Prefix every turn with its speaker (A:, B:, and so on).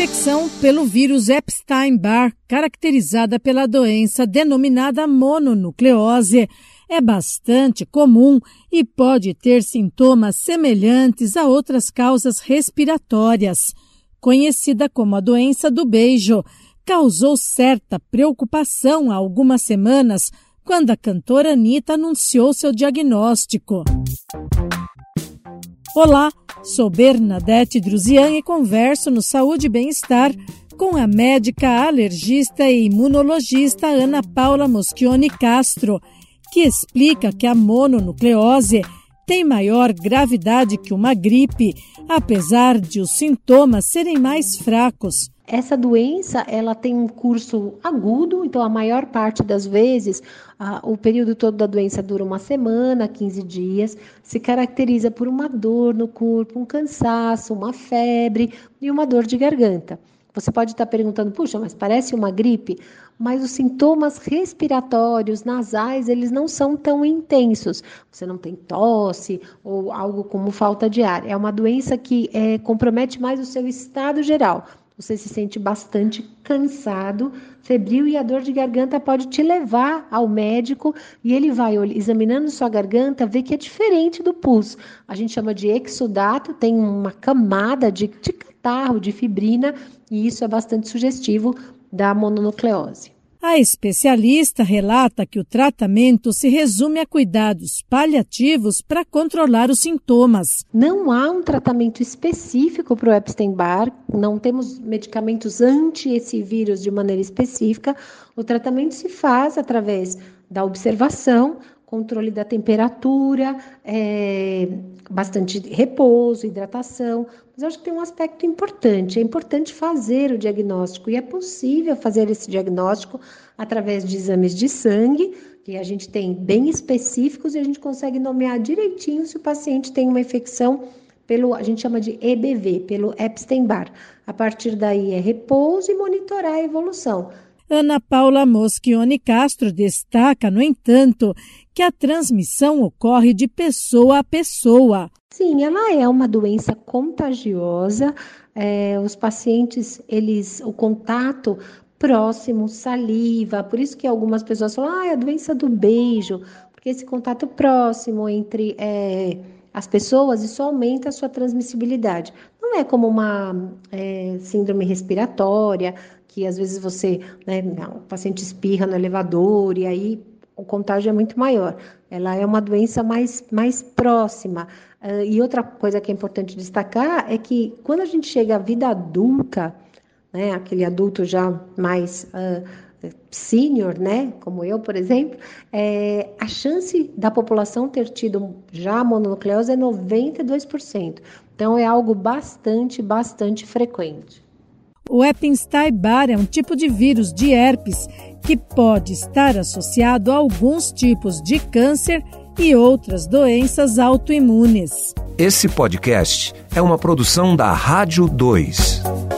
A: infecção pelo vírus Epstein-Barr, caracterizada pela doença denominada mononucleose, é bastante comum e pode ter sintomas semelhantes a outras causas respiratórias. Conhecida como a doença do beijo, causou certa preocupação há algumas semanas quando a cantora Anitta anunciou seu diagnóstico. Olá, sou Bernadette Druzian e converso no Saúde e Bem-Estar com a médica alergista e imunologista Ana Paula Moschione Castro, que explica que a mononucleose tem maior gravidade que uma gripe, apesar de os sintomas serem mais fracos.
B: Essa doença, ela tem um curso agudo, então a maior parte das vezes, o período todo da doença dura uma semana, 15 dias, se caracteriza por uma dor no corpo, um cansaço, uma febre e uma dor de garganta. Você pode estar perguntando, puxa, mas parece uma gripe? Mas os sintomas respiratórios, nasais, eles não são tão intensos. Você não tem tosse ou algo como falta de ar. É uma doença que é, compromete mais o seu estado geral você se sente bastante cansado, febril e a dor de garganta pode te levar ao médico e ele vai examinando sua garganta, ver que é diferente do pus. A gente chama de exudato, tem uma camada de, de catarro, de fibrina e isso é bastante sugestivo da mononucleose.
A: A especialista relata que o tratamento se resume a cuidados paliativos para controlar os sintomas.
B: Não há um tratamento específico para o Epstein-Barr, não temos medicamentos anti esse vírus de maneira específica. O tratamento se faz através da observação, controle da temperatura, é, bastante repouso, hidratação. Mas eu acho que tem um aspecto importante: é importante fazer o diagnóstico, e é possível fazer esse diagnóstico através de exames de sangue, que a gente tem bem específicos e a gente consegue nomear direitinho se o paciente tem uma infecção pelo, a gente chama de EBV, pelo Epstein-Barr. A partir daí é repouso e monitorar a evolução.
A: Ana Paula Moschione Castro destaca, no entanto, que a transmissão ocorre de pessoa a pessoa.
B: Sim, ela é uma doença contagiosa. É, os pacientes, eles, o contato próximo, saliva, por isso que algumas pessoas falam, ah, é a doença do beijo, porque esse contato próximo entre é, as pessoas, isso aumenta a sua transmissibilidade. Não é como uma é, síndrome respiratória, que às vezes você, né, o paciente espirra no elevador e aí o contágio é muito maior. Ela é uma doença mais, mais próxima. Uh, e outra coisa que é importante destacar é que quando a gente chega à vida adulta, né, aquele adulto já mais uh, sênior, né, como eu, por exemplo, é, a chance da população ter tido já mononucleose é 92%. Então é algo bastante, bastante frequente.
A: O Epstein-Barr é um tipo de vírus de herpes que pode estar associado a alguns tipos de câncer e outras doenças autoimunes.
C: Esse podcast é uma produção da Rádio 2.